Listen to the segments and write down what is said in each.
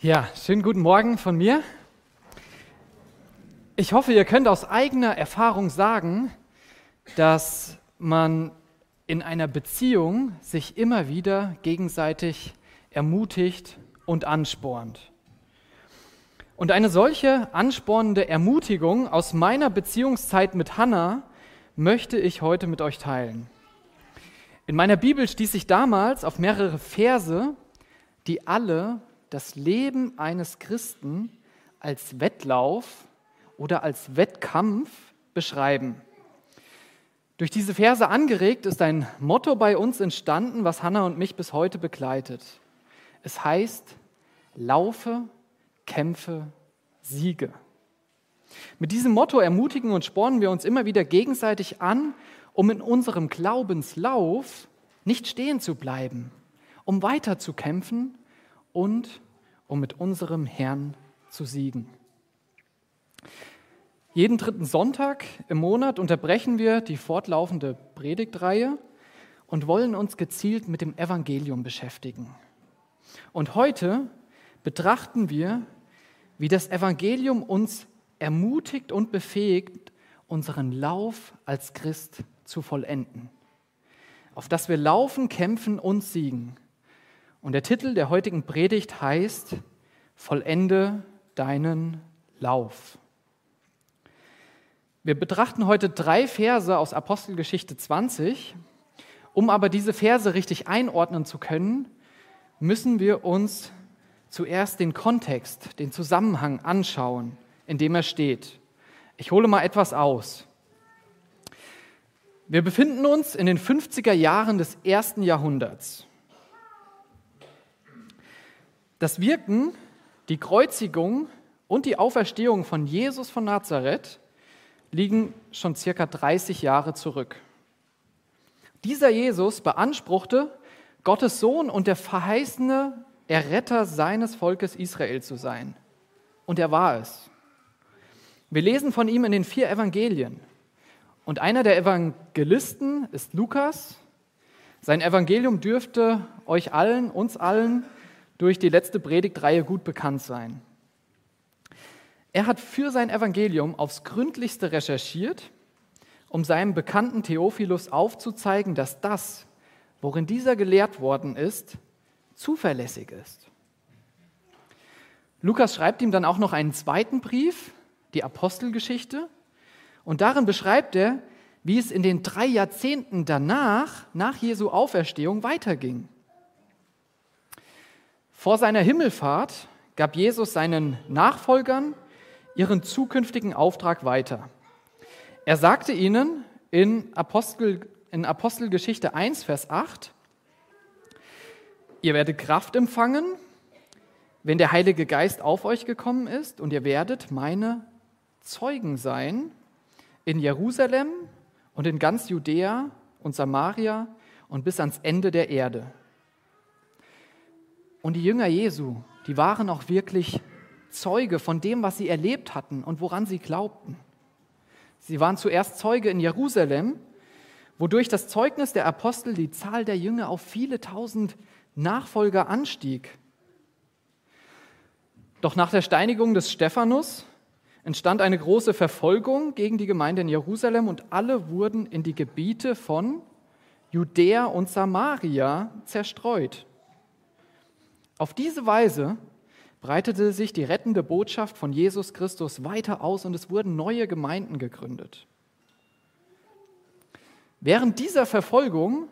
Ja, schönen guten Morgen von mir. Ich hoffe, ihr könnt aus eigener Erfahrung sagen, dass man in einer Beziehung sich immer wieder gegenseitig ermutigt und anspornt. Und eine solche anspornende Ermutigung aus meiner Beziehungszeit mit Hannah möchte ich heute mit euch teilen. In meiner Bibel stieß ich damals auf mehrere Verse, die alle das Leben eines Christen als Wettlauf oder als Wettkampf beschreiben. Durch diese Verse angeregt ist ein Motto bei uns entstanden, was Hannah und mich bis heute begleitet. Es heißt, laufe, kämpfe, siege. Mit diesem Motto ermutigen und spornen wir uns immer wieder gegenseitig an, um in unserem Glaubenslauf nicht stehen zu bleiben, um weiter zu kämpfen und um mit unserem Herrn zu siegen. Jeden dritten Sonntag im Monat unterbrechen wir die fortlaufende Predigtreihe und wollen uns gezielt mit dem Evangelium beschäftigen. Und heute betrachten wir, wie das Evangelium uns ermutigt und befähigt, unseren Lauf als Christ zu vollenden, auf dass wir laufen, kämpfen und siegen und der Titel der heutigen Predigt heißt, Vollende deinen Lauf. Wir betrachten heute drei Verse aus Apostelgeschichte 20. Um aber diese Verse richtig einordnen zu können, müssen wir uns zuerst den Kontext, den Zusammenhang anschauen, in dem er steht. Ich hole mal etwas aus. Wir befinden uns in den 50er Jahren des ersten Jahrhunderts. Das Wirken, die Kreuzigung und die Auferstehung von Jesus von Nazareth liegen schon circa 30 Jahre zurück. Dieser Jesus beanspruchte, Gottes Sohn und der verheißene Erretter seines Volkes Israel zu sein. Und er war es. Wir lesen von ihm in den vier Evangelien. Und einer der Evangelisten ist Lukas. Sein Evangelium dürfte euch allen, uns allen, durch die letzte Predigtreihe gut bekannt sein. Er hat für sein Evangelium aufs gründlichste recherchiert, um seinem bekannten Theophilus aufzuzeigen, dass das, worin dieser gelehrt worden ist, zuverlässig ist. Lukas schreibt ihm dann auch noch einen zweiten Brief, die Apostelgeschichte, und darin beschreibt er, wie es in den drei Jahrzehnten danach, nach Jesu Auferstehung, weiterging. Vor seiner Himmelfahrt gab Jesus seinen Nachfolgern ihren zukünftigen Auftrag weiter. Er sagte ihnen in, Apostel, in Apostelgeschichte 1, Vers 8, ihr werdet Kraft empfangen, wenn der Heilige Geist auf euch gekommen ist, und ihr werdet meine Zeugen sein in Jerusalem und in ganz Judäa und Samaria und bis ans Ende der Erde. Und die Jünger Jesu, die waren auch wirklich Zeuge von dem, was sie erlebt hatten und woran sie glaubten. Sie waren zuerst Zeuge in Jerusalem, wodurch das Zeugnis der Apostel die Zahl der Jünger auf viele tausend Nachfolger anstieg. Doch nach der Steinigung des Stephanus entstand eine große Verfolgung gegen die Gemeinde in Jerusalem und alle wurden in die Gebiete von Judäa und Samaria zerstreut. Auf diese Weise breitete sich die rettende Botschaft von Jesus Christus weiter aus und es wurden neue Gemeinden gegründet. Während dieser Verfolgung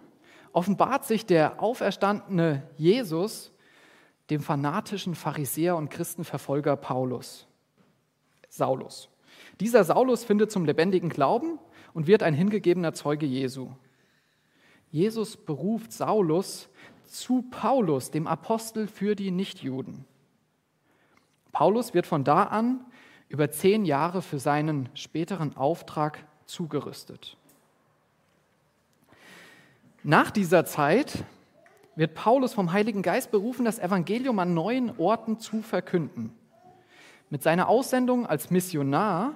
offenbart sich der auferstandene Jesus dem fanatischen Pharisäer und Christenverfolger Paulus, Saulus. Dieser Saulus findet zum lebendigen Glauben und wird ein hingegebener Zeuge Jesu. Jesus beruft Saulus zu Paulus, dem Apostel für die Nichtjuden. Paulus wird von da an über zehn Jahre für seinen späteren Auftrag zugerüstet. Nach dieser Zeit wird Paulus vom Heiligen Geist berufen, das Evangelium an neuen Orten zu verkünden. Mit seiner Aussendung als Missionar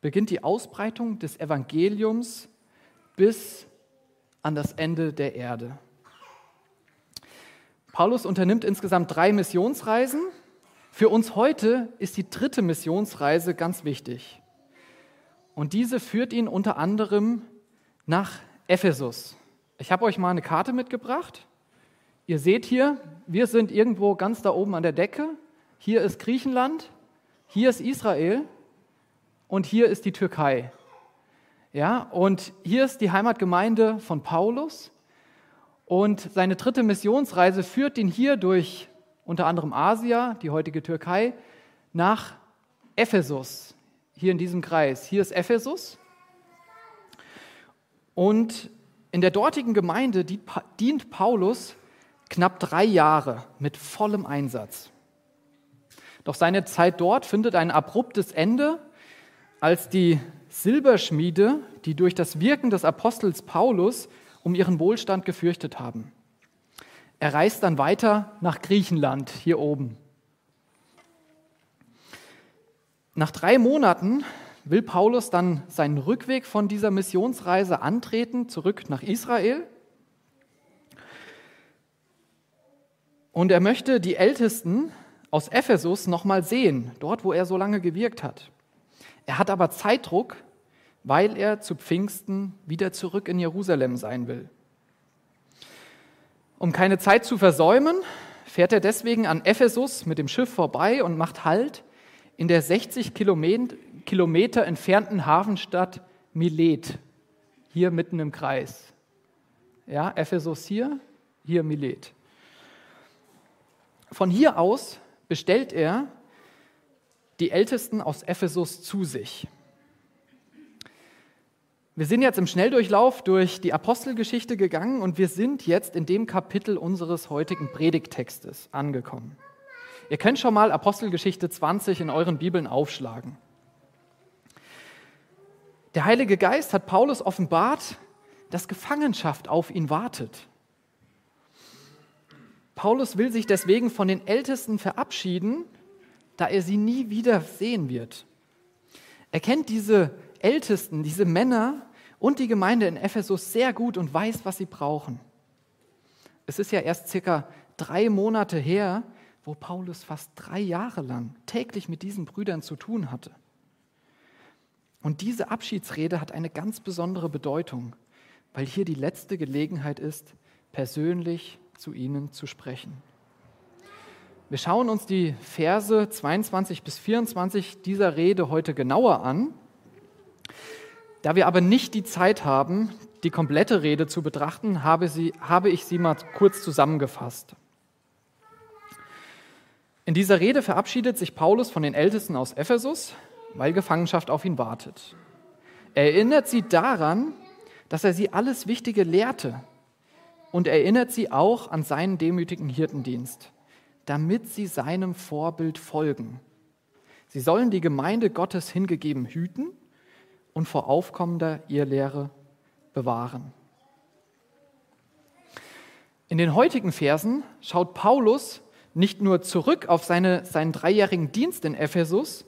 beginnt die Ausbreitung des Evangeliums bis an das Ende der Erde. Paulus unternimmt insgesamt drei Missionsreisen Für uns heute ist die dritte Missionsreise ganz wichtig. Und diese führt ihn unter anderem nach Ephesus. Ich habe euch mal eine Karte mitgebracht. Ihr seht hier, wir sind irgendwo ganz da oben an der Decke. Hier ist Griechenland, hier ist Israel und hier ist die Türkei. Ja, und hier ist die Heimatgemeinde von Paulus. Und seine dritte Missionsreise führt ihn hier durch unter anderem Asia, die heutige Türkei, nach Ephesus, hier in diesem Kreis. Hier ist Ephesus. Und in der dortigen Gemeinde dient Paulus knapp drei Jahre mit vollem Einsatz. Doch seine Zeit dort findet ein abruptes Ende, als die Silberschmiede, die durch das Wirken des Apostels Paulus um ihren Wohlstand gefürchtet haben. Er reist dann weiter nach Griechenland, hier oben. Nach drei Monaten will Paulus dann seinen Rückweg von dieser Missionsreise antreten, zurück nach Israel. Und er möchte die Ältesten aus Ephesus nochmal sehen, dort, wo er so lange gewirkt hat. Er hat aber Zeitdruck, weil er zu Pfingsten wieder zurück in Jerusalem sein will. Um keine Zeit zu versäumen, fährt er deswegen an Ephesus mit dem Schiff vorbei und macht Halt in der 60 Kilometer entfernten Hafenstadt Milet, hier mitten im Kreis. Ja, Ephesus hier, hier Milet. Von hier aus bestellt er die Ältesten aus Ephesus zu sich. Wir sind jetzt im Schnelldurchlauf durch die Apostelgeschichte gegangen und wir sind jetzt in dem Kapitel unseres heutigen Predigttextes angekommen. Ihr könnt schon mal Apostelgeschichte 20 in euren Bibeln aufschlagen. Der Heilige Geist hat Paulus offenbart, dass Gefangenschaft auf ihn wartet. Paulus will sich deswegen von den Ältesten verabschieden, da er sie nie wieder sehen wird. Er kennt diese Ältesten, diese Männer und die Gemeinde in Ephesus sehr gut und weiß, was sie brauchen. Es ist ja erst circa drei Monate her, wo Paulus fast drei Jahre lang täglich mit diesen Brüdern zu tun hatte. Und diese Abschiedsrede hat eine ganz besondere Bedeutung, weil hier die letzte Gelegenheit ist, persönlich zu ihnen zu sprechen. Wir schauen uns die Verse 22 bis 24 dieser Rede heute genauer an. Da wir aber nicht die Zeit haben, die komplette Rede zu betrachten, habe, sie, habe ich sie mal kurz zusammengefasst. In dieser Rede verabschiedet sich Paulus von den Ältesten aus Ephesus, weil Gefangenschaft auf ihn wartet. Er erinnert sie daran, dass er sie alles Wichtige lehrte, und erinnert sie auch an seinen demütigen Hirtendienst, damit sie seinem Vorbild folgen. Sie sollen die Gemeinde Gottes hingegeben hüten und vor aufkommender Irrlehre bewahren. In den heutigen Versen schaut Paulus nicht nur zurück auf seine, seinen dreijährigen Dienst in Ephesus,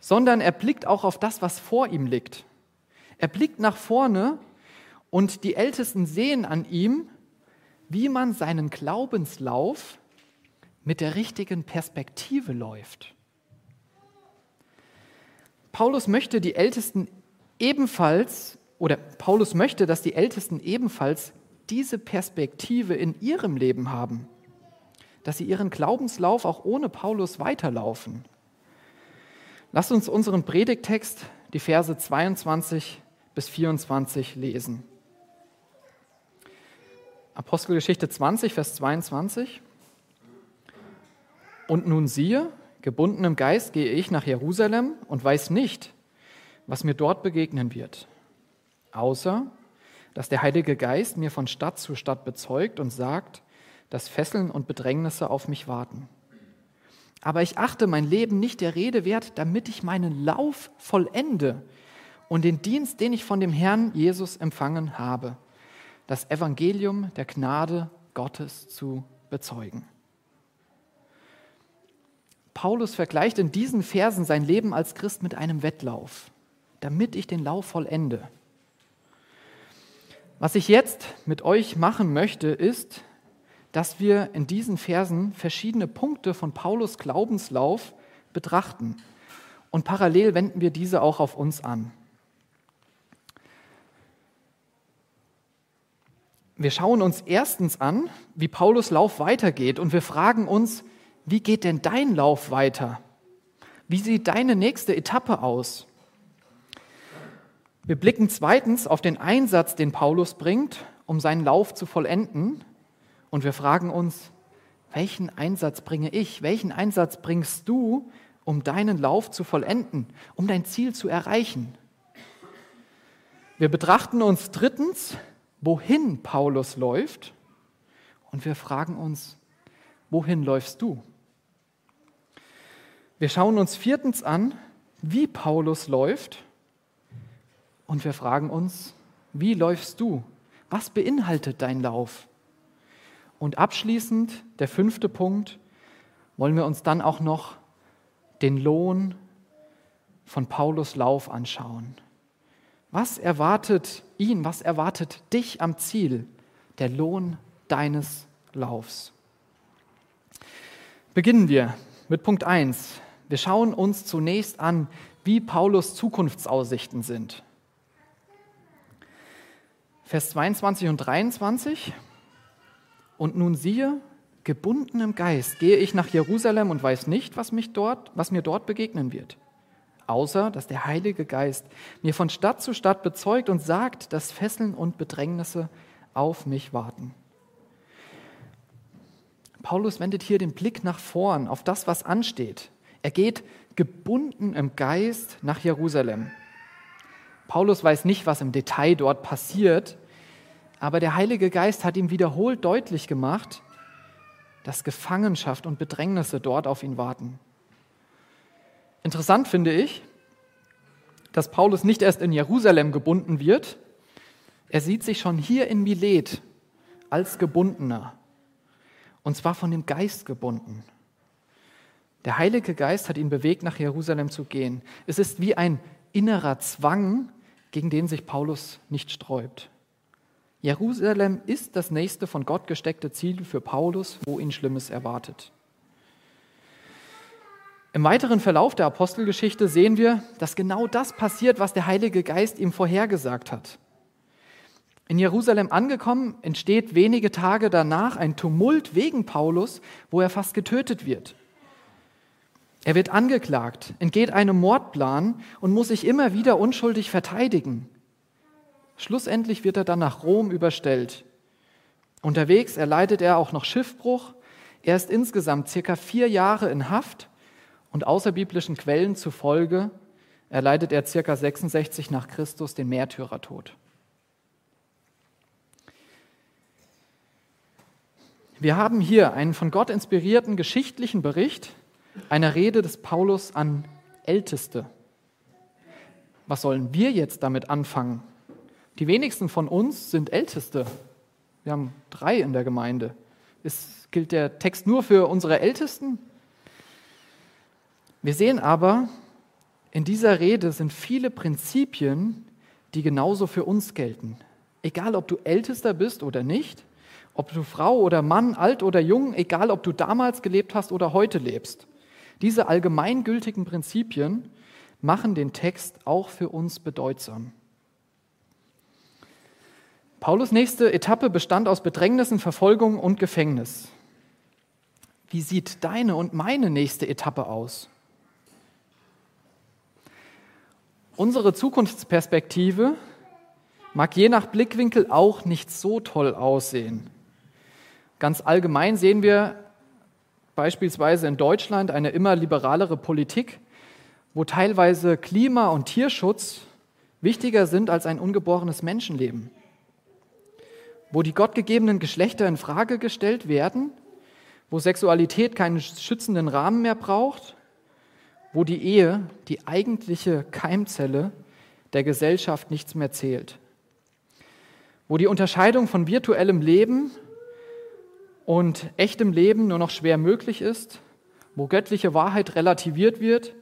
sondern er blickt auch auf das, was vor ihm liegt. Er blickt nach vorne und die Ältesten sehen an ihm, wie man seinen Glaubenslauf mit der richtigen Perspektive läuft. Paulus möchte die Ältesten ebenfalls, oder Paulus möchte, dass die Ältesten ebenfalls diese Perspektive in ihrem Leben haben, dass sie ihren Glaubenslauf auch ohne Paulus weiterlaufen. Lasst uns unseren Predigtext, die Verse 22 bis 24 lesen. Apostelgeschichte 20, Vers 22. Und nun siehe, gebunden im Geist gehe ich nach Jerusalem und weiß nicht, was mir dort begegnen wird, außer dass der Heilige Geist mir von Stadt zu Stadt bezeugt und sagt, dass Fesseln und Bedrängnisse auf mich warten. Aber ich achte mein Leben nicht der Rede wert, damit ich meinen Lauf vollende und den Dienst, den ich von dem Herrn Jesus empfangen habe das Evangelium der Gnade Gottes zu bezeugen. Paulus vergleicht in diesen Versen sein Leben als Christ mit einem Wettlauf, damit ich den Lauf vollende. Was ich jetzt mit euch machen möchte, ist, dass wir in diesen Versen verschiedene Punkte von Paulus Glaubenslauf betrachten. Und parallel wenden wir diese auch auf uns an. Wir schauen uns erstens an, wie Paulus Lauf weitergeht und wir fragen uns, wie geht denn dein Lauf weiter? Wie sieht deine nächste Etappe aus? Wir blicken zweitens auf den Einsatz, den Paulus bringt, um seinen Lauf zu vollenden. Und wir fragen uns, welchen Einsatz bringe ich? Welchen Einsatz bringst du, um deinen Lauf zu vollenden, um dein Ziel zu erreichen? Wir betrachten uns drittens wohin Paulus läuft und wir fragen uns, wohin läufst du? Wir schauen uns viertens an, wie Paulus läuft und wir fragen uns, wie läufst du? Was beinhaltet dein Lauf? Und abschließend, der fünfte Punkt, wollen wir uns dann auch noch den Lohn von Paulus Lauf anschauen. Was erwartet ihn, was erwartet dich am Ziel? Der Lohn deines Laufs. Beginnen wir mit Punkt 1. Wir schauen uns zunächst an, wie Paulus Zukunftsaussichten sind. Vers 22 und 23. Und nun siehe, gebunden im Geist gehe ich nach Jerusalem und weiß nicht, was, mich dort, was mir dort begegnen wird außer dass der Heilige Geist mir von Stadt zu Stadt bezeugt und sagt, dass Fesseln und Bedrängnisse auf mich warten. Paulus wendet hier den Blick nach vorn auf das, was ansteht. Er geht gebunden im Geist nach Jerusalem. Paulus weiß nicht, was im Detail dort passiert, aber der Heilige Geist hat ihm wiederholt deutlich gemacht, dass Gefangenschaft und Bedrängnisse dort auf ihn warten. Interessant finde ich, dass Paulus nicht erst in Jerusalem gebunden wird, er sieht sich schon hier in Milet als Gebundener. Und zwar von dem Geist gebunden. Der Heilige Geist hat ihn bewegt, nach Jerusalem zu gehen. Es ist wie ein innerer Zwang, gegen den sich Paulus nicht sträubt. Jerusalem ist das nächste von Gott gesteckte Ziel für Paulus, wo ihn Schlimmes erwartet. Im weiteren Verlauf der Apostelgeschichte sehen wir, dass genau das passiert, was der Heilige Geist ihm vorhergesagt hat. In Jerusalem angekommen, entsteht wenige Tage danach ein Tumult wegen Paulus, wo er fast getötet wird. Er wird angeklagt, entgeht einem Mordplan und muss sich immer wieder unschuldig verteidigen. Schlussendlich wird er dann nach Rom überstellt. Unterwegs erleidet er auch noch Schiffbruch. Er ist insgesamt circa vier Jahre in Haft und außerbiblischen Quellen zufolge erleidet er ca. 66 nach Christus den Märtyrertod. Wir haben hier einen von Gott inspirierten geschichtlichen Bericht einer Rede des Paulus an Älteste. Was sollen wir jetzt damit anfangen? Die wenigsten von uns sind Älteste. Wir haben drei in der Gemeinde. Ist, gilt der Text nur für unsere Ältesten? Wir sehen aber, in dieser Rede sind viele Prinzipien, die genauso für uns gelten. Egal, ob du ältester bist oder nicht, ob du Frau oder Mann, alt oder jung, egal, ob du damals gelebt hast oder heute lebst. Diese allgemeingültigen Prinzipien machen den Text auch für uns bedeutsam. Paulus nächste Etappe bestand aus Bedrängnissen, Verfolgung und Gefängnis. Wie sieht deine und meine nächste Etappe aus? Unsere Zukunftsperspektive mag je nach Blickwinkel auch nicht so toll aussehen. Ganz allgemein sehen wir beispielsweise in Deutschland eine immer liberalere Politik, wo teilweise Klima- und Tierschutz wichtiger sind als ein ungeborenes Menschenleben, wo die gottgegebenen Geschlechter in Frage gestellt werden, wo Sexualität keinen schützenden Rahmen mehr braucht wo die Ehe, die eigentliche Keimzelle der Gesellschaft, nichts mehr zählt. Wo die Unterscheidung von virtuellem Leben und echtem Leben nur noch schwer möglich ist, wo göttliche Wahrheit relativiert wird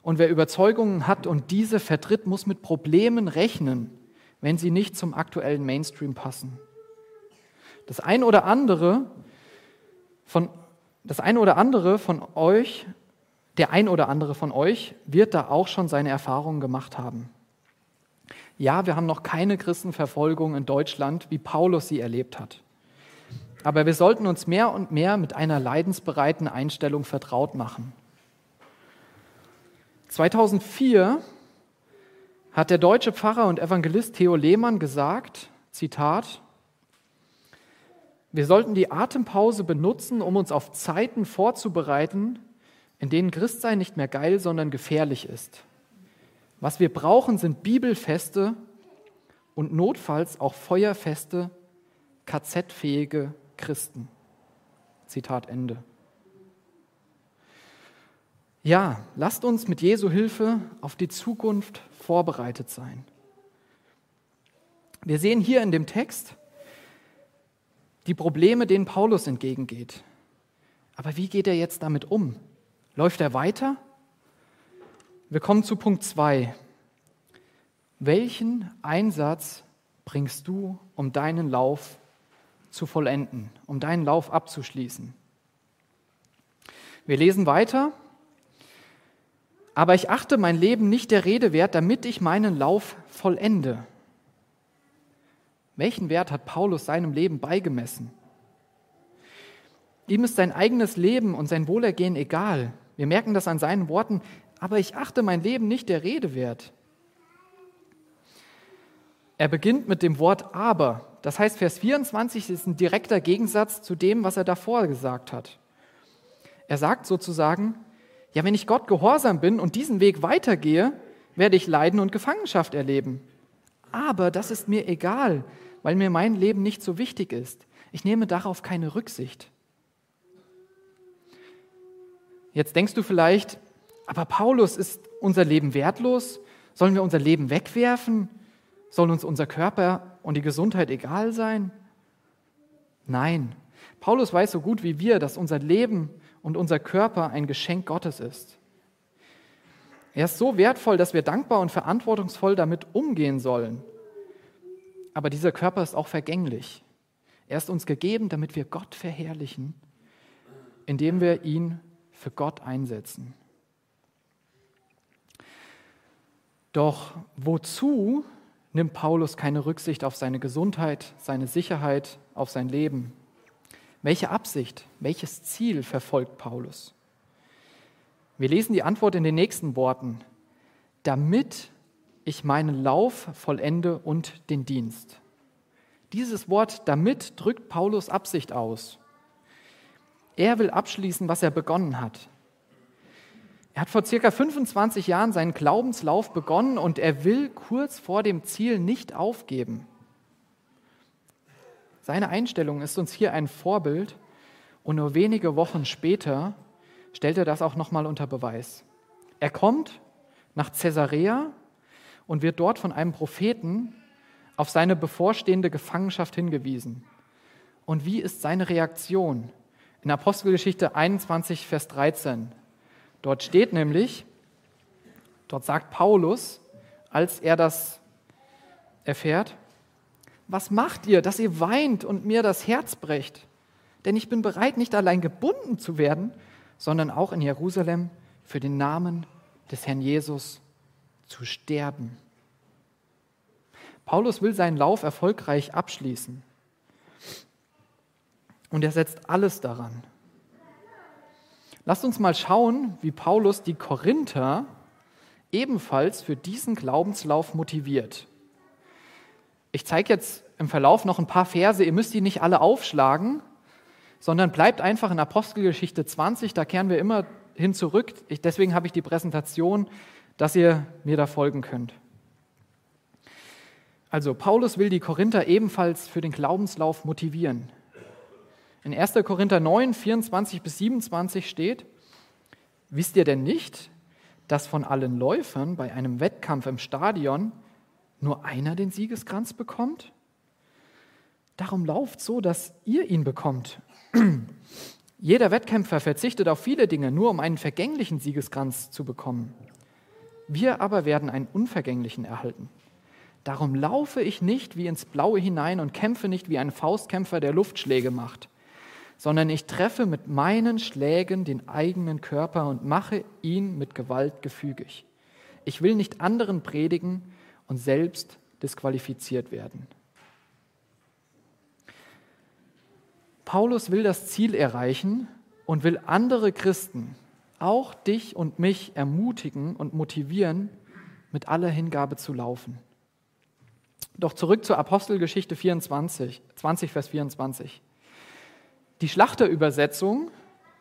und wer Überzeugungen hat und diese vertritt, muss mit Problemen rechnen, wenn sie nicht zum aktuellen Mainstream passen. Das eine oder andere von, das eine oder andere von euch, der ein oder andere von euch wird da auch schon seine Erfahrungen gemacht haben. Ja, wir haben noch keine Christenverfolgung in Deutschland, wie Paulus sie erlebt hat. Aber wir sollten uns mehr und mehr mit einer leidensbereiten Einstellung vertraut machen. 2004 hat der deutsche Pfarrer und Evangelist Theo Lehmann gesagt, Zitat, wir sollten die Atempause benutzen, um uns auf Zeiten vorzubereiten, in denen Christsein nicht mehr geil, sondern gefährlich ist. Was wir brauchen, sind Bibelfeste und notfalls auch feuerfeste, KZ-fähige Christen. Zitat Ende. Ja, lasst uns mit Jesu Hilfe auf die Zukunft vorbereitet sein. Wir sehen hier in dem Text die Probleme, denen Paulus entgegengeht. Aber wie geht er jetzt damit um? Läuft er weiter? Wir kommen zu Punkt 2. Welchen Einsatz bringst du, um deinen Lauf zu vollenden, um deinen Lauf abzuschließen? Wir lesen weiter. Aber ich achte mein Leben nicht der Rede wert, damit ich meinen Lauf vollende. Welchen Wert hat Paulus seinem Leben beigemessen? Ihm ist sein eigenes Leben und sein Wohlergehen egal. Wir merken das an seinen Worten, aber ich achte mein Leben nicht der Rede wert. Er beginnt mit dem Wort aber. Das heißt, Vers 24 ist ein direkter Gegensatz zu dem, was er davor gesagt hat. Er sagt sozusagen, ja, wenn ich Gott gehorsam bin und diesen Weg weitergehe, werde ich Leiden und Gefangenschaft erleben. Aber das ist mir egal, weil mir mein Leben nicht so wichtig ist. Ich nehme darauf keine Rücksicht. Jetzt denkst du vielleicht, aber Paulus, ist unser Leben wertlos? Sollen wir unser Leben wegwerfen? Soll uns unser Körper und die Gesundheit egal sein? Nein. Paulus weiß so gut wie wir, dass unser Leben und unser Körper ein Geschenk Gottes ist. Er ist so wertvoll, dass wir dankbar und verantwortungsvoll damit umgehen sollen. Aber dieser Körper ist auch vergänglich. Er ist uns gegeben, damit wir Gott verherrlichen, indem wir ihn für Gott einsetzen. Doch wozu nimmt Paulus keine Rücksicht auf seine Gesundheit, seine Sicherheit, auf sein Leben? Welche Absicht, welches Ziel verfolgt Paulus? Wir lesen die Antwort in den nächsten Worten. Damit ich meinen Lauf vollende und den Dienst. Dieses Wort damit drückt Paulus Absicht aus. Er will abschließen, was er begonnen hat. Er hat vor circa 25 Jahren seinen Glaubenslauf begonnen und er will kurz vor dem Ziel nicht aufgeben. Seine Einstellung ist uns hier ein Vorbild und nur wenige Wochen später stellt er das auch nochmal unter Beweis. Er kommt nach Caesarea und wird dort von einem Propheten auf seine bevorstehende Gefangenschaft hingewiesen. Und wie ist seine Reaktion? In Apostelgeschichte 21, Vers 13. Dort steht nämlich, dort sagt Paulus, als er das erfährt, was macht ihr, dass ihr weint und mir das Herz brecht? Denn ich bin bereit, nicht allein gebunden zu werden, sondern auch in Jerusalem für den Namen des Herrn Jesus zu sterben. Paulus will seinen Lauf erfolgreich abschließen. Und er setzt alles daran. Lasst uns mal schauen, wie Paulus die Korinther ebenfalls für diesen Glaubenslauf motiviert. Ich zeige jetzt im Verlauf noch ein paar Verse, ihr müsst die nicht alle aufschlagen, sondern bleibt einfach in Apostelgeschichte 20, da kehren wir immer hin zurück. Ich, deswegen habe ich die Präsentation, dass ihr mir da folgen könnt. Also Paulus will die Korinther ebenfalls für den Glaubenslauf motivieren. In 1. Korinther 9, 24 bis 27 steht, wisst ihr denn nicht, dass von allen Läufern bei einem Wettkampf im Stadion nur einer den Siegeskranz bekommt? Darum lauft so, dass ihr ihn bekommt. Jeder Wettkämpfer verzichtet auf viele Dinge, nur um einen vergänglichen Siegeskranz zu bekommen. Wir aber werden einen unvergänglichen erhalten. Darum laufe ich nicht wie ins Blaue hinein und kämpfe nicht wie ein Faustkämpfer, der Luftschläge macht, sondern ich treffe mit meinen Schlägen den eigenen Körper und mache ihn mit Gewalt gefügig. Ich will nicht anderen predigen und selbst disqualifiziert werden. Paulus will das Ziel erreichen und will andere Christen, auch dich und mich, ermutigen und motivieren, mit aller Hingabe zu laufen. Doch zurück zur Apostelgeschichte 24, 20, Vers 24. Die Schlachterübersetzung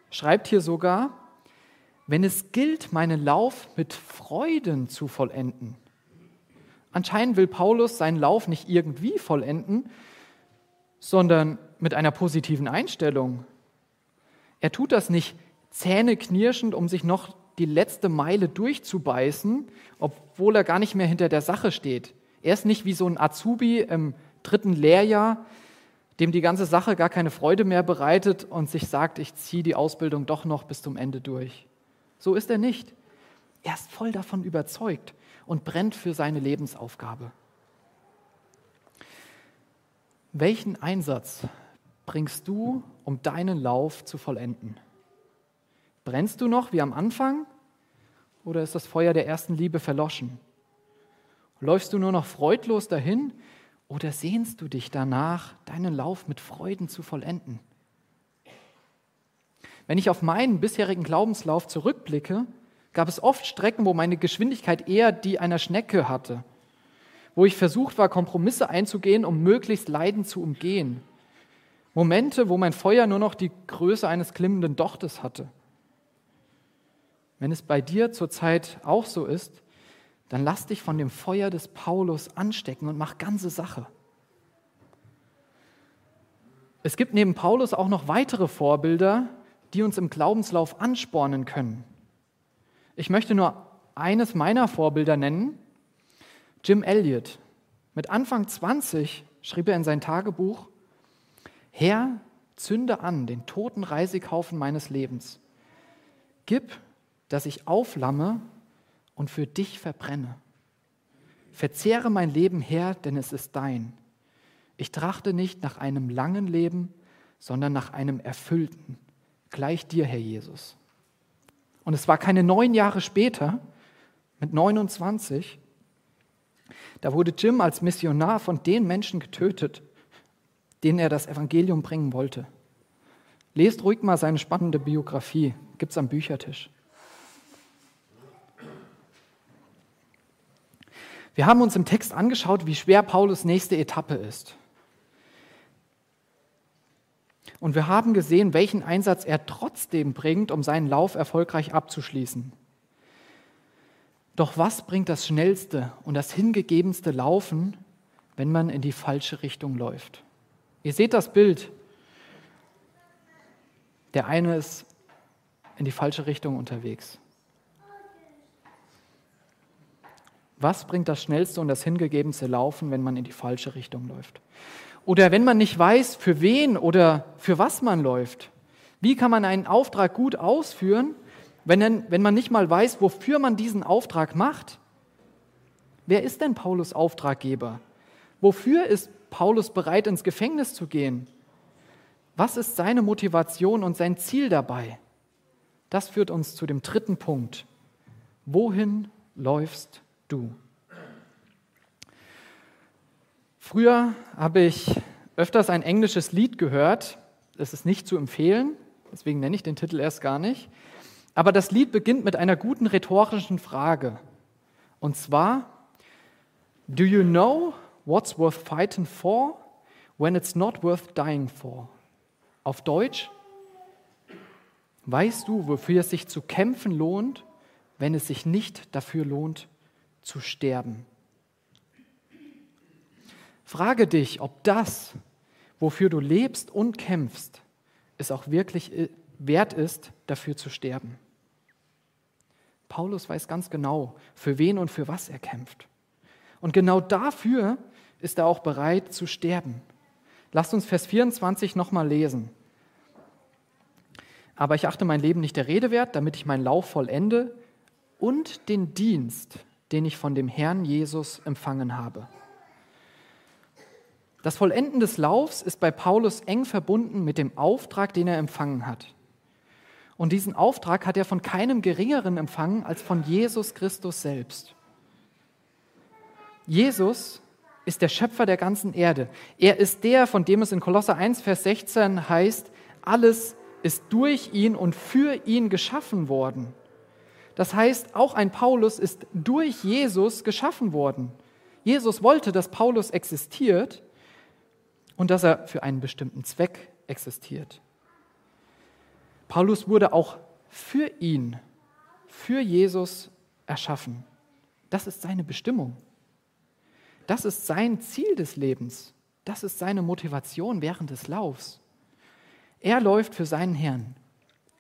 schreibt hier sogar, wenn es gilt, meinen Lauf mit Freuden zu vollenden. Anscheinend will Paulus seinen Lauf nicht irgendwie vollenden, sondern mit einer positiven Einstellung. Er tut das nicht zähneknirschend, um sich noch die letzte Meile durchzubeißen, obwohl er gar nicht mehr hinter der Sache steht. Er ist nicht wie so ein Azubi im dritten Lehrjahr, dem die ganze Sache gar keine Freude mehr bereitet und sich sagt, ich ziehe die Ausbildung doch noch bis zum Ende durch. So ist er nicht. Er ist voll davon überzeugt und brennt für seine Lebensaufgabe. Welchen Einsatz bringst du, um deinen Lauf zu vollenden? Brennst du noch wie am Anfang oder ist das Feuer der ersten Liebe verloschen? Läufst du nur noch freudlos dahin oder sehnst du dich danach, deinen Lauf mit Freuden zu vollenden? Wenn ich auf meinen bisherigen Glaubenslauf zurückblicke, gab es oft Strecken, wo meine Geschwindigkeit eher die einer Schnecke hatte wo ich versucht war, Kompromisse einzugehen, um möglichst Leiden zu umgehen. Momente, wo mein Feuer nur noch die Größe eines klimmenden Dochtes hatte. Wenn es bei dir zurzeit auch so ist, dann lass dich von dem Feuer des Paulus anstecken und mach ganze Sache. Es gibt neben Paulus auch noch weitere Vorbilder, die uns im Glaubenslauf anspornen können. Ich möchte nur eines meiner Vorbilder nennen, Jim Elliot. Mit Anfang 20 schrieb er in sein Tagebuch, Herr, zünde an den toten Reisighaufen meines Lebens. Gib, dass ich auflamme und für dich verbrenne. Verzehre mein Leben, Herr, denn es ist dein. Ich trachte nicht nach einem langen Leben, sondern nach einem erfüllten, gleich dir, Herr Jesus. Und es war keine neun Jahre später, mit 29, da wurde Jim als Missionar von den Menschen getötet, denen er das Evangelium bringen wollte. Lest ruhig mal seine spannende Biografie, gibt es am Büchertisch. Wir haben uns im Text angeschaut, wie schwer Paulus nächste Etappe ist. Und wir haben gesehen, welchen Einsatz er trotzdem bringt, um seinen Lauf erfolgreich abzuschließen. Doch was bringt das schnellste und das hingegebenste Laufen, wenn man in die falsche Richtung läuft? Ihr seht das Bild. Der eine ist in die falsche Richtung unterwegs. Was bringt das schnellste und das hingegebenste Laufen, wenn man in die falsche Richtung läuft? Oder wenn man nicht weiß, für wen oder für was man läuft. Wie kann man einen Auftrag gut ausführen, wenn, wenn man nicht mal weiß, wofür man diesen Auftrag macht? Wer ist denn Paulus Auftraggeber? Wofür ist Paulus bereit, ins Gefängnis zu gehen? Was ist seine Motivation und sein Ziel dabei? Das führt uns zu dem dritten Punkt. Wohin läufst du? Früher habe ich öfters ein englisches Lied gehört. Es ist nicht zu empfehlen, deswegen nenne ich den Titel erst gar nicht. Aber das Lied beginnt mit einer guten rhetorischen Frage. Und zwar, Do you know what's worth fighting for when it's not worth dying for? Auf Deutsch, weißt du, wofür es sich zu kämpfen lohnt, wenn es sich nicht dafür lohnt, zu sterben? Frage dich, ob das, wofür du lebst und kämpfst, es auch wirklich wert ist, dafür zu sterben. Paulus weiß ganz genau, für wen und für was er kämpft. Und genau dafür ist er auch bereit zu sterben. Lasst uns Vers 24 nochmal lesen. Aber ich achte mein Leben nicht der Rede wert, damit ich meinen Lauf vollende und den Dienst, den ich von dem Herrn Jesus empfangen habe. Das Vollenden des Laufs ist bei Paulus eng verbunden mit dem Auftrag, den er empfangen hat. Und diesen Auftrag hat er von keinem geringeren empfangen als von Jesus Christus selbst. Jesus ist der Schöpfer der ganzen Erde. Er ist der, von dem es in Kolosser 1, Vers 16 heißt, alles ist durch ihn und für ihn geschaffen worden. Das heißt, auch ein Paulus ist durch Jesus geschaffen worden. Jesus wollte, dass Paulus existiert und dass er für einen bestimmten Zweck existiert. Paulus wurde auch für ihn, für Jesus erschaffen. Das ist seine Bestimmung. Das ist sein Ziel des Lebens. Das ist seine Motivation während des Laufs. Er läuft für seinen Herrn.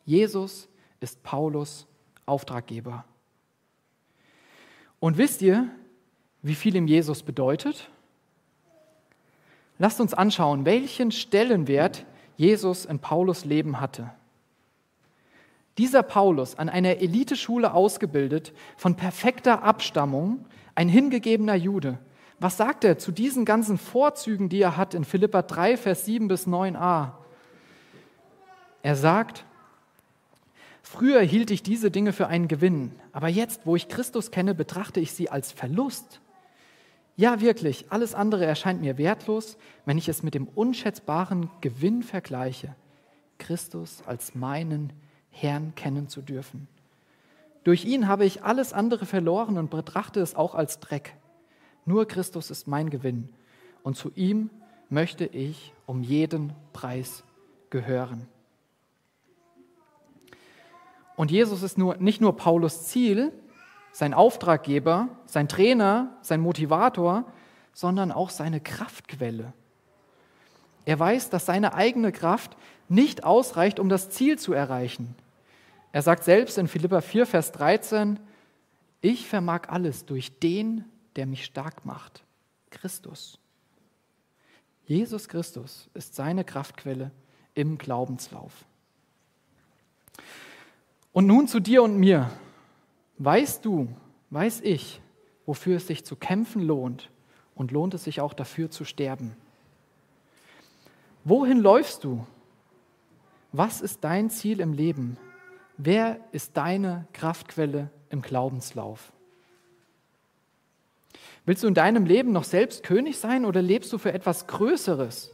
Jesus ist Paulus Auftraggeber. Und wisst ihr, wie viel ihm Jesus bedeutet? Lasst uns anschauen, welchen Stellenwert Jesus in Paulus Leben hatte. Dieser Paulus, an einer Eliteschule ausgebildet, von perfekter Abstammung, ein hingegebener Jude, was sagt er zu diesen ganzen Vorzügen, die er hat in Philippa 3, Vers 7 bis 9a? Er sagt, früher hielt ich diese Dinge für einen Gewinn, aber jetzt, wo ich Christus kenne, betrachte ich sie als Verlust. Ja, wirklich, alles andere erscheint mir wertlos, wenn ich es mit dem unschätzbaren Gewinn vergleiche, Christus als meinen Herrn kennen zu dürfen. Durch ihn habe ich alles andere verloren und betrachte es auch als Dreck. Nur Christus ist mein Gewinn und zu ihm möchte ich um jeden Preis gehören. Und Jesus ist nur, nicht nur Paulus Ziel, sein Auftraggeber, sein Trainer, sein Motivator, sondern auch seine Kraftquelle. Er weiß, dass seine eigene Kraft nicht ausreicht, um das Ziel zu erreichen. Er sagt selbst in Philippa 4, Vers 13, ich vermag alles durch den, der mich stark macht, Christus. Jesus Christus ist seine Kraftquelle im Glaubenslauf. Und nun zu dir und mir. Weißt du, weiß ich, wofür es sich zu kämpfen lohnt und lohnt es sich auch dafür zu sterben? Wohin läufst du? Was ist dein Ziel im Leben? Wer ist deine Kraftquelle im Glaubenslauf? Willst du in deinem Leben noch selbst König sein oder lebst du für etwas Größeres?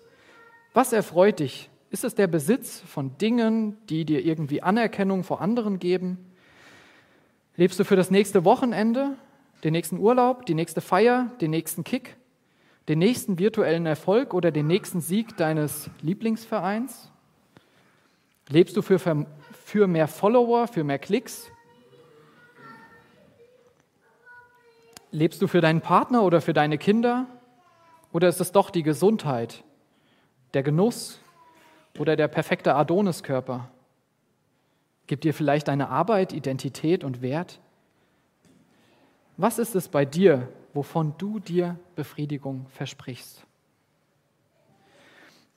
Was erfreut dich? Ist es der Besitz von Dingen, die dir irgendwie Anerkennung vor anderen geben? Lebst du für das nächste Wochenende, den nächsten Urlaub, die nächste Feier, den nächsten Kick, den nächsten virtuellen Erfolg oder den nächsten Sieg deines Lieblingsvereins? Lebst du für, für mehr Follower, für mehr Klicks? Lebst du für deinen Partner oder für deine Kinder? Oder ist es doch die Gesundheit, der Genuss oder der perfekte Adoniskörper? Gibt dir vielleicht deine Arbeit Identität und Wert? Was ist es bei dir, wovon du dir Befriedigung versprichst?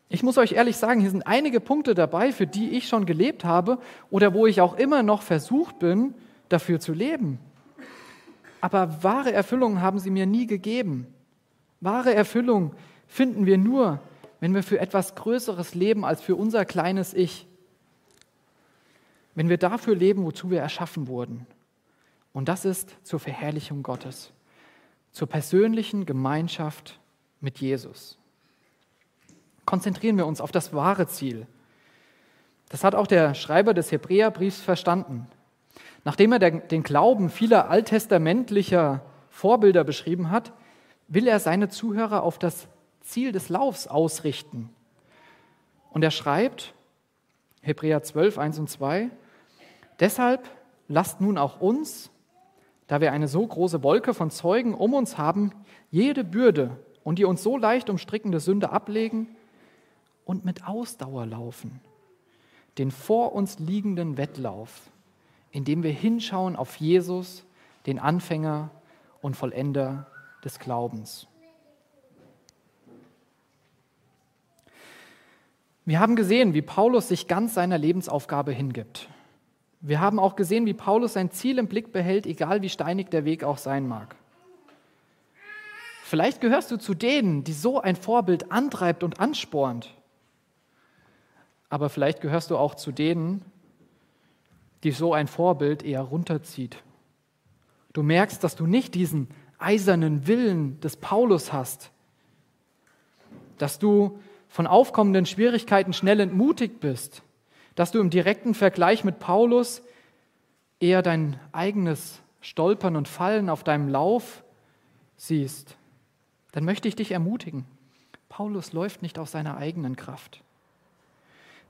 Ich muss euch ehrlich sagen, hier sind einige Punkte dabei, für die ich schon gelebt habe oder wo ich auch immer noch versucht bin, dafür zu leben aber wahre Erfüllung haben sie mir nie gegeben. Wahre Erfüllung finden wir nur, wenn wir für etwas Größeres leben als für unser kleines Ich. Wenn wir dafür leben, wozu wir erschaffen wurden. Und das ist zur Verherrlichung Gottes, zur persönlichen Gemeinschaft mit Jesus. Konzentrieren wir uns auf das wahre Ziel. Das hat auch der Schreiber des Hebräerbriefs verstanden. Nachdem er den Glauben vieler alttestamentlicher Vorbilder beschrieben hat, will er seine Zuhörer auf das Ziel des Laufs ausrichten. Und er schreibt, Hebräer 12, 1 und 2, deshalb lasst nun auch uns, da wir eine so große Wolke von Zeugen um uns haben, jede Bürde und die uns so leicht umstrickende Sünde ablegen und mit Ausdauer laufen, den vor uns liegenden Wettlauf indem wir hinschauen auf Jesus, den Anfänger und Vollender des Glaubens. Wir haben gesehen, wie Paulus sich ganz seiner Lebensaufgabe hingibt. Wir haben auch gesehen, wie Paulus sein Ziel im Blick behält, egal wie steinig der Weg auch sein mag. Vielleicht gehörst du zu denen, die so ein Vorbild antreibt und anspornt. Aber vielleicht gehörst du auch zu denen, die so ein Vorbild eher runterzieht. Du merkst, dass du nicht diesen eisernen Willen des Paulus hast, dass du von aufkommenden Schwierigkeiten schnell entmutigt bist, dass du im direkten Vergleich mit Paulus eher dein eigenes Stolpern und Fallen auf deinem Lauf siehst, dann möchte ich dich ermutigen. Paulus läuft nicht aus seiner eigenen Kraft.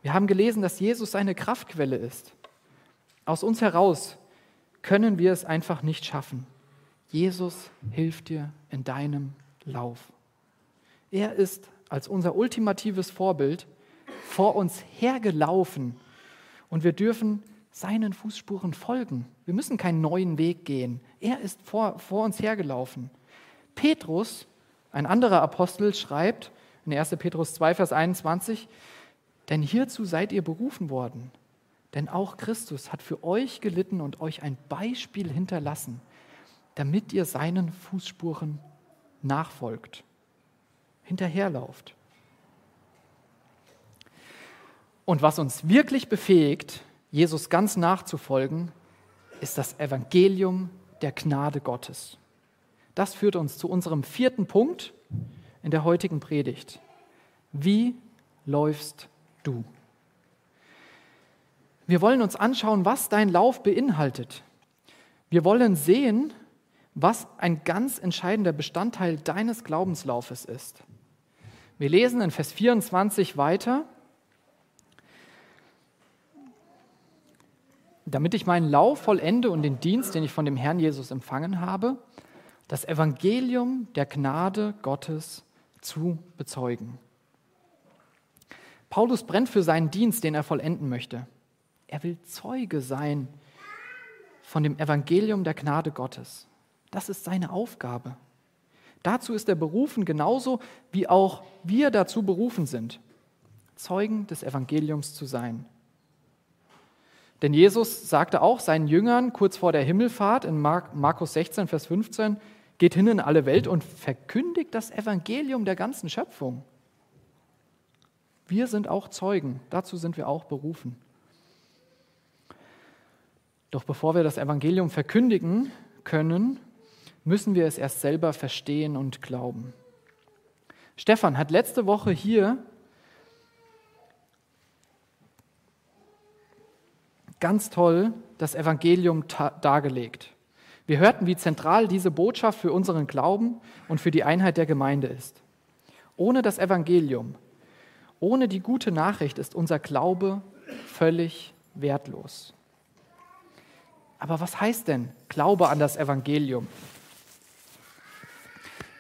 Wir haben gelesen, dass Jesus seine Kraftquelle ist. Aus uns heraus können wir es einfach nicht schaffen. Jesus hilft dir in deinem Lauf. Er ist als unser ultimatives Vorbild vor uns hergelaufen und wir dürfen seinen Fußspuren folgen. Wir müssen keinen neuen Weg gehen. Er ist vor, vor uns hergelaufen. Petrus, ein anderer Apostel, schreibt in 1. Petrus 2, Vers 21, denn hierzu seid ihr berufen worden. Denn auch Christus hat für euch gelitten und euch ein Beispiel hinterlassen, damit ihr seinen Fußspuren nachfolgt hinterherlauft. Und was uns wirklich befähigt, Jesus ganz nachzufolgen, ist das Evangelium der Gnade Gottes. Das führt uns zu unserem vierten Punkt in der heutigen Predigt. Wie läufst du? Wir wollen uns anschauen, was dein Lauf beinhaltet. Wir wollen sehen, was ein ganz entscheidender Bestandteil deines Glaubenslaufes ist. Wir lesen in Vers 24 weiter. Damit ich meinen Lauf vollende und den Dienst, den ich von dem Herrn Jesus empfangen habe, das Evangelium der Gnade Gottes zu bezeugen. Paulus brennt für seinen Dienst, den er vollenden möchte. Er will Zeuge sein von dem Evangelium der Gnade Gottes. Das ist seine Aufgabe. Dazu ist er berufen, genauso wie auch wir dazu berufen sind, Zeugen des Evangeliums zu sein. Denn Jesus sagte auch seinen Jüngern kurz vor der Himmelfahrt in Markus 16, Vers 15, geht hin in alle Welt und verkündigt das Evangelium der ganzen Schöpfung. Wir sind auch Zeugen, dazu sind wir auch berufen. Doch bevor wir das Evangelium verkündigen können, müssen wir es erst selber verstehen und glauben. Stefan hat letzte Woche hier ganz toll das Evangelium dargelegt. Wir hörten, wie zentral diese Botschaft für unseren Glauben und für die Einheit der Gemeinde ist. Ohne das Evangelium, ohne die gute Nachricht ist unser Glaube völlig wertlos. Aber was heißt denn Glaube an das Evangelium?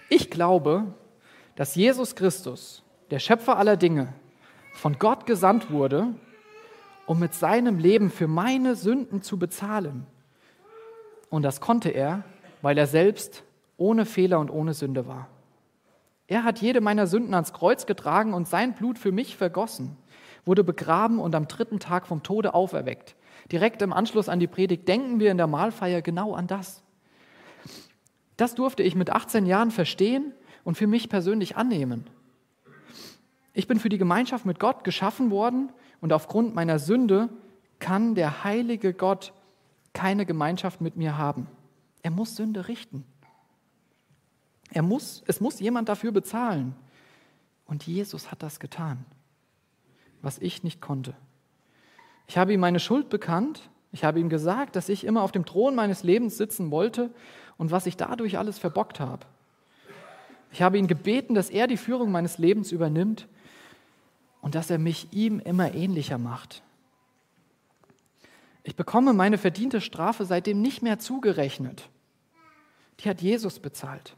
Ich glaube, dass Jesus Christus, der Schöpfer aller Dinge, von Gott gesandt wurde, um mit seinem Leben für meine Sünden zu bezahlen. Und das konnte er, weil er selbst ohne Fehler und ohne Sünde war. Er hat jede meiner Sünden ans Kreuz getragen und sein Blut für mich vergossen, wurde begraben und am dritten Tag vom Tode auferweckt. Direkt im Anschluss an die Predigt denken wir in der Mahlfeier genau an das. Das durfte ich mit 18 Jahren verstehen und für mich persönlich annehmen. Ich bin für die Gemeinschaft mit Gott geschaffen worden und aufgrund meiner Sünde kann der heilige Gott keine Gemeinschaft mit mir haben. Er muss Sünde richten. Er muss, es muss jemand dafür bezahlen. Und Jesus hat das getan, was ich nicht konnte. Ich habe ihm meine Schuld bekannt. Ich habe ihm gesagt, dass ich immer auf dem Thron meines Lebens sitzen wollte und was ich dadurch alles verbockt habe. Ich habe ihn gebeten, dass er die Führung meines Lebens übernimmt und dass er mich ihm immer ähnlicher macht. Ich bekomme meine verdiente Strafe seitdem nicht mehr zugerechnet. Die hat Jesus bezahlt.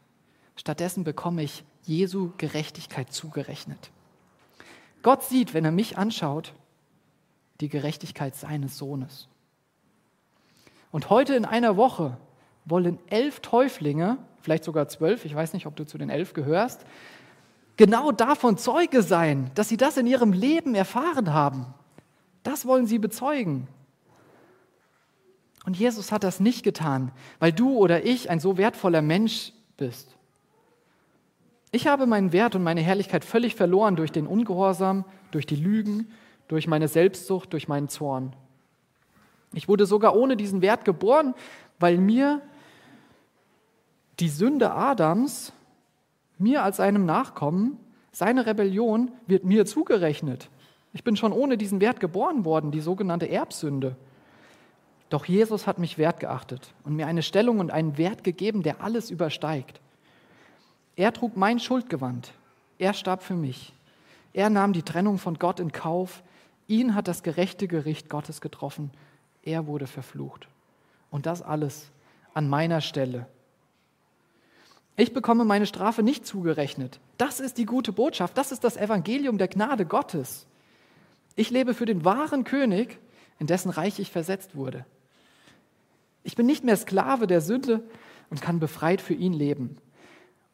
Stattdessen bekomme ich Jesu Gerechtigkeit zugerechnet. Gott sieht, wenn er mich anschaut, die Gerechtigkeit seines Sohnes. Und heute in einer Woche wollen elf Täuflinge, vielleicht sogar zwölf, ich weiß nicht, ob du zu den elf gehörst, genau davon Zeuge sein, dass sie das in ihrem Leben erfahren haben. Das wollen sie bezeugen. Und Jesus hat das nicht getan, weil du oder ich ein so wertvoller Mensch bist, Ich habe meinen Wert und meine Herrlichkeit völlig verloren durch den Ungehorsam, durch die Lügen, durch meine Selbstsucht, durch meinen Zorn. Ich wurde sogar ohne diesen Wert geboren, weil mir die Sünde Adams, mir als einem Nachkommen, seine Rebellion wird mir zugerechnet. Ich bin schon ohne diesen Wert geboren worden, die sogenannte Erbsünde. Doch Jesus hat mich wertgeachtet und mir eine Stellung und einen Wert gegeben, der alles übersteigt. Er trug mein Schuldgewand. Er starb für mich. Er nahm die Trennung von Gott in Kauf. Ihn hat das gerechte Gericht Gottes getroffen. Er wurde verflucht. Und das alles an meiner Stelle. Ich bekomme meine Strafe nicht zugerechnet. Das ist die gute Botschaft. Das ist das Evangelium der Gnade Gottes. Ich lebe für den wahren König, in dessen Reich ich versetzt wurde. Ich bin nicht mehr Sklave der Sünde und kann befreit für ihn leben.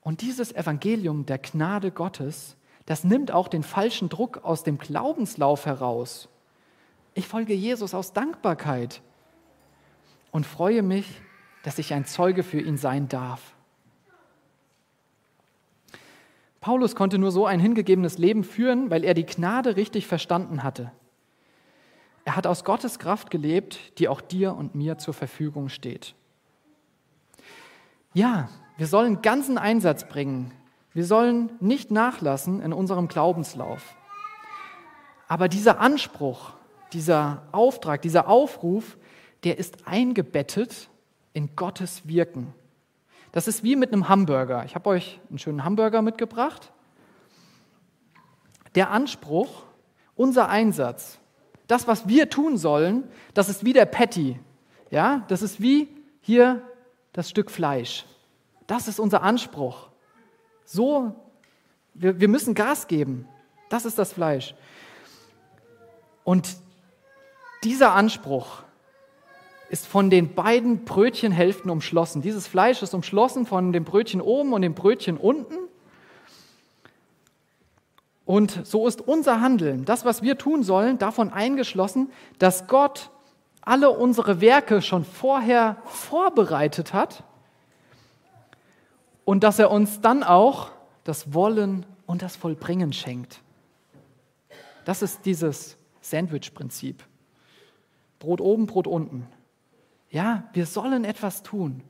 Und dieses Evangelium der Gnade Gottes, das nimmt auch den falschen Druck aus dem Glaubenslauf heraus. Ich folge Jesus aus Dankbarkeit und freue mich, dass ich ein Zeuge für ihn sein darf. Paulus konnte nur so ein hingegebenes Leben führen, weil er die Gnade richtig verstanden hatte. Er hat aus Gottes Kraft gelebt, die auch dir und mir zur Verfügung steht. Ja, wir sollen ganzen Einsatz bringen. Wir sollen nicht nachlassen in unserem Glaubenslauf. Aber dieser Anspruch, dieser Auftrag, dieser Aufruf, der ist eingebettet in Gottes Wirken. Das ist wie mit einem Hamburger. Ich habe euch einen schönen Hamburger mitgebracht. Der Anspruch, unser Einsatz, das, was wir tun sollen, das ist wie der Patty. Ja, das ist wie hier das Stück Fleisch. Das ist unser Anspruch. So, wir, wir müssen Gas geben. Das ist das Fleisch. Und dieser Anspruch ist von den beiden Brötchenhälften umschlossen. Dieses Fleisch ist umschlossen von dem Brötchen oben und dem Brötchen unten. Und so ist unser Handeln, das, was wir tun sollen, davon eingeschlossen, dass Gott alle unsere Werke schon vorher vorbereitet hat und dass er uns dann auch das Wollen und das Vollbringen schenkt. Das ist dieses Sandwich-Prinzip. Brot oben, Brot unten. Ja, wir sollen etwas tun,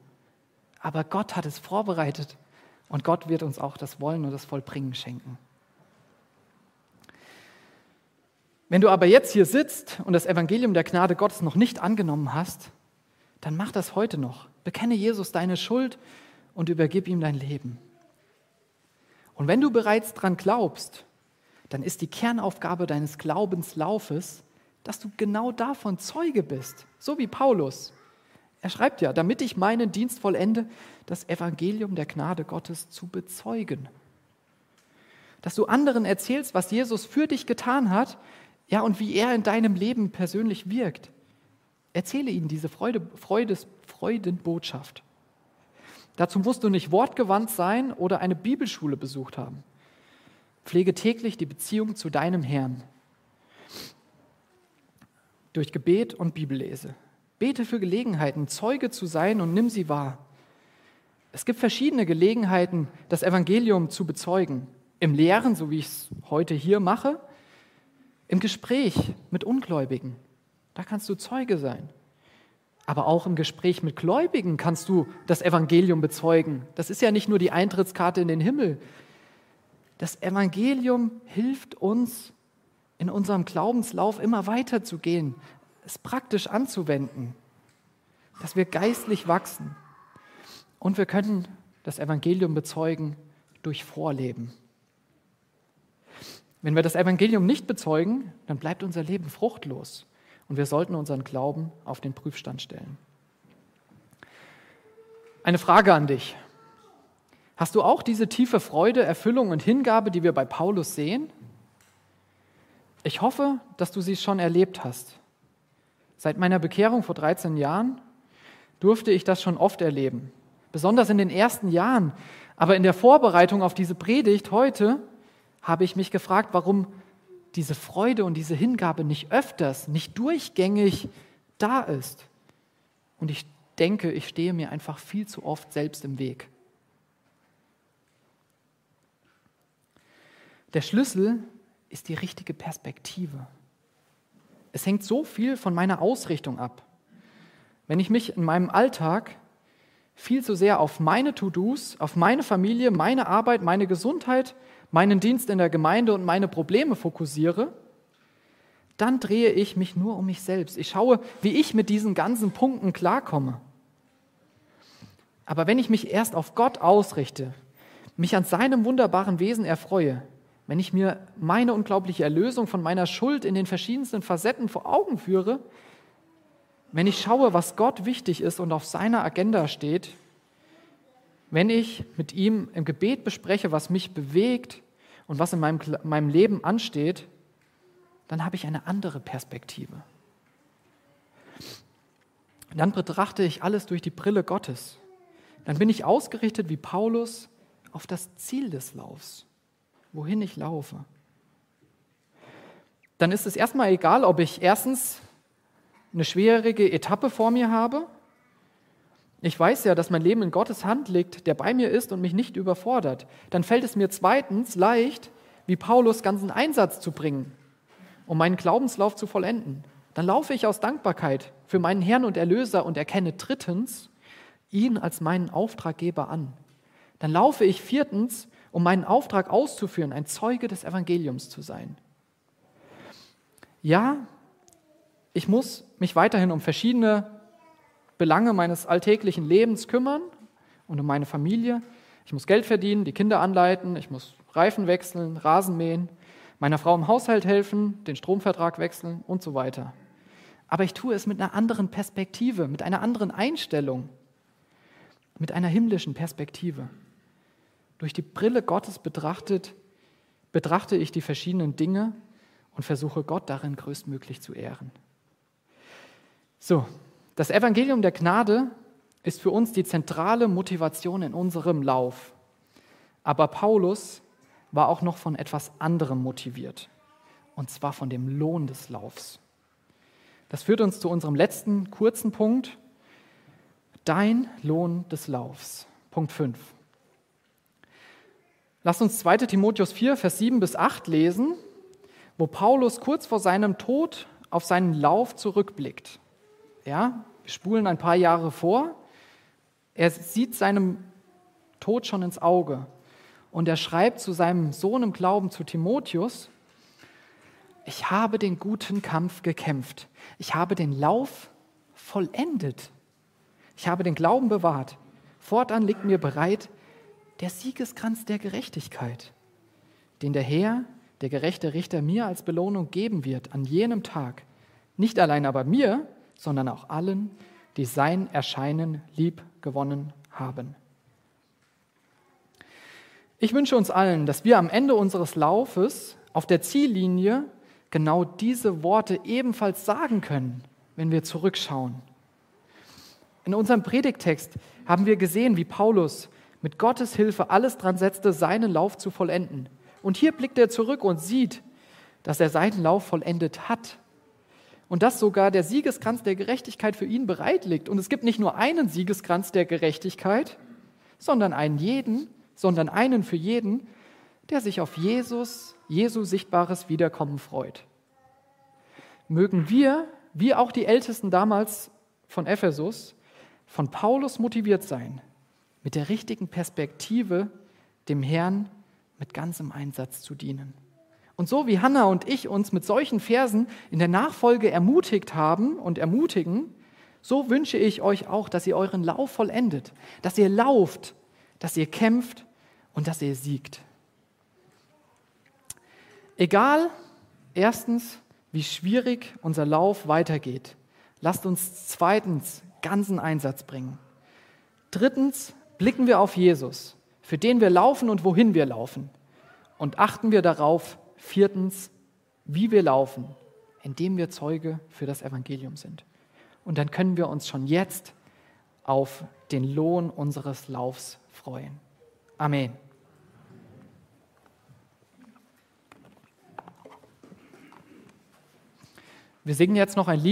aber Gott hat es vorbereitet und Gott wird uns auch das Wollen und das Vollbringen schenken. Wenn du aber jetzt hier sitzt und das Evangelium der Gnade Gottes noch nicht angenommen hast, dann mach das heute noch. Bekenne Jesus deine Schuld und übergib ihm dein Leben. Und wenn du bereits dran glaubst, dann ist die Kernaufgabe deines Glaubenslaufes, dass du genau davon Zeuge bist, so wie Paulus. Er schreibt ja, damit ich meinen Dienst vollende, das Evangelium der Gnade Gottes zu bezeugen. Dass du anderen erzählst, was Jesus für dich getan hat ja, und wie er in deinem Leben persönlich wirkt. Erzähle ihnen diese Freude, Freudes, Freudenbotschaft. Dazu musst du nicht wortgewandt sein oder eine Bibelschule besucht haben. Pflege täglich die Beziehung zu deinem Herrn. Durch Gebet und Bibellese. Bete für Gelegenheiten, Zeuge zu sein und nimm sie wahr. Es gibt verschiedene Gelegenheiten, das Evangelium zu bezeugen. Im Lehren, so wie ich es heute hier mache, im Gespräch mit Ungläubigen, da kannst du Zeuge sein. Aber auch im Gespräch mit Gläubigen kannst du das Evangelium bezeugen. Das ist ja nicht nur die Eintrittskarte in den Himmel. Das Evangelium hilft uns, in unserem Glaubenslauf immer weiter zu gehen, es praktisch anzuwenden, dass wir geistlich wachsen. Und wir können das Evangelium bezeugen durch Vorleben. Wenn wir das Evangelium nicht bezeugen, dann bleibt unser Leben fruchtlos und wir sollten unseren Glauben auf den Prüfstand stellen. Eine Frage an dich. Hast du auch diese tiefe Freude, Erfüllung und Hingabe, die wir bei Paulus sehen? Ich hoffe, dass du sie schon erlebt hast. Seit meiner Bekehrung vor 13 Jahren durfte ich das schon oft erleben, besonders in den ersten Jahren. Aber in der Vorbereitung auf diese Predigt heute habe ich mich gefragt, warum diese Freude und diese Hingabe nicht öfters, nicht durchgängig da ist. Und ich denke, ich stehe mir einfach viel zu oft selbst im Weg. Der Schlüssel ist die richtige Perspektive. Es hängt so viel von meiner Ausrichtung ab. Wenn ich mich in meinem Alltag viel zu sehr auf meine To-Dos, auf meine Familie, meine Arbeit, meine Gesundheit, meinen Dienst in der Gemeinde und meine Probleme fokussiere, dann drehe ich mich nur um mich selbst. Ich schaue, wie ich mit diesen ganzen Punkten klarkomme. Aber wenn ich mich erst auf Gott ausrichte, mich an seinem wunderbaren Wesen erfreue, wenn ich mir meine unglaubliche Erlösung von meiner Schuld in den verschiedensten Facetten vor Augen führe, wenn ich schaue, was Gott wichtig ist und auf seiner Agenda steht, wenn ich mit ihm im Gebet bespreche, was mich bewegt und was in meinem, meinem Leben ansteht, dann habe ich eine andere Perspektive. Dann betrachte ich alles durch die Brille Gottes. Dann bin ich ausgerichtet wie Paulus auf das Ziel des Laufs, wohin ich laufe. Dann ist es erstmal egal, ob ich erstens eine schwierige Etappe vor mir habe. Ich weiß ja, dass mein Leben in Gottes Hand liegt, der bei mir ist und mich nicht überfordert. Dann fällt es mir zweitens leicht, wie Paulus ganzen Einsatz zu bringen, um meinen Glaubenslauf zu vollenden. Dann laufe ich aus Dankbarkeit für meinen Herrn und Erlöser und erkenne drittens ihn als meinen Auftraggeber an. Dann laufe ich viertens, um meinen Auftrag auszuführen, ein Zeuge des Evangeliums zu sein. Ja, ich muss mich weiterhin um verschiedene Belange meines alltäglichen Lebens kümmern und um meine Familie. Ich muss Geld verdienen, die Kinder anleiten, ich muss Reifen wechseln, Rasen mähen, meiner Frau im Haushalt helfen, den Stromvertrag wechseln und so weiter. Aber ich tue es mit einer anderen Perspektive, mit einer anderen Einstellung, mit einer himmlischen Perspektive. Durch die Brille Gottes betrachtet, betrachte ich die verschiedenen Dinge und versuche Gott darin größtmöglich zu ehren. So, das Evangelium der Gnade ist für uns die zentrale Motivation in unserem Lauf. Aber Paulus war auch noch von etwas anderem motiviert, und zwar von dem Lohn des Laufs. Das führt uns zu unserem letzten kurzen Punkt, dein Lohn des Laufs. Punkt 5. Lass uns 2 Timotheus 4, Vers 7 bis 8 lesen, wo Paulus kurz vor seinem Tod auf seinen Lauf zurückblickt. Ja, wir spulen ein paar Jahre vor. Er sieht seinem Tod schon ins Auge. Und er schreibt zu seinem Sohn im Glauben, zu Timotheus, ich habe den guten Kampf gekämpft. Ich habe den Lauf vollendet. Ich habe den Glauben bewahrt. Fortan liegt mir bereit der Siegeskranz der Gerechtigkeit, den der Herr, der gerechte Richter, mir als Belohnung geben wird an jenem Tag. Nicht allein aber mir, sondern auch allen, die sein Erscheinen lieb gewonnen haben. Ich wünsche uns allen, dass wir am Ende unseres Laufes auf der Ziellinie genau diese Worte ebenfalls sagen können, wenn wir zurückschauen. In unserem Predigtext haben wir gesehen, wie Paulus mit Gottes Hilfe alles dran setzte, seinen Lauf zu vollenden. Und hier blickt er zurück und sieht, dass er seinen Lauf vollendet hat und dass sogar der Siegeskranz der Gerechtigkeit für ihn bereit liegt. Und es gibt nicht nur einen Siegeskranz der Gerechtigkeit, sondern einen jeden, sondern einen für jeden, der sich auf Jesus, Jesu sichtbares Wiederkommen freut. Mögen wir, wie auch die Ältesten damals von Ephesus, von Paulus motiviert sein, mit der richtigen Perspektive dem Herrn mit ganzem Einsatz zu dienen. Und so wie Hannah und ich uns mit solchen Versen in der Nachfolge ermutigt haben und ermutigen, so wünsche ich euch auch, dass ihr euren Lauf vollendet, dass ihr lauft, dass ihr kämpft und dass ihr siegt. Egal, erstens, wie schwierig unser Lauf weitergeht, lasst uns zweitens ganzen Einsatz bringen. Drittens, blicken wir auf Jesus, für den wir laufen und wohin wir laufen. Und achten wir darauf, Viertens, wie wir laufen, indem wir Zeuge für das Evangelium sind. Und dann können wir uns schon jetzt auf den Lohn unseres Laufs freuen. Amen. Wir singen jetzt noch ein Lied.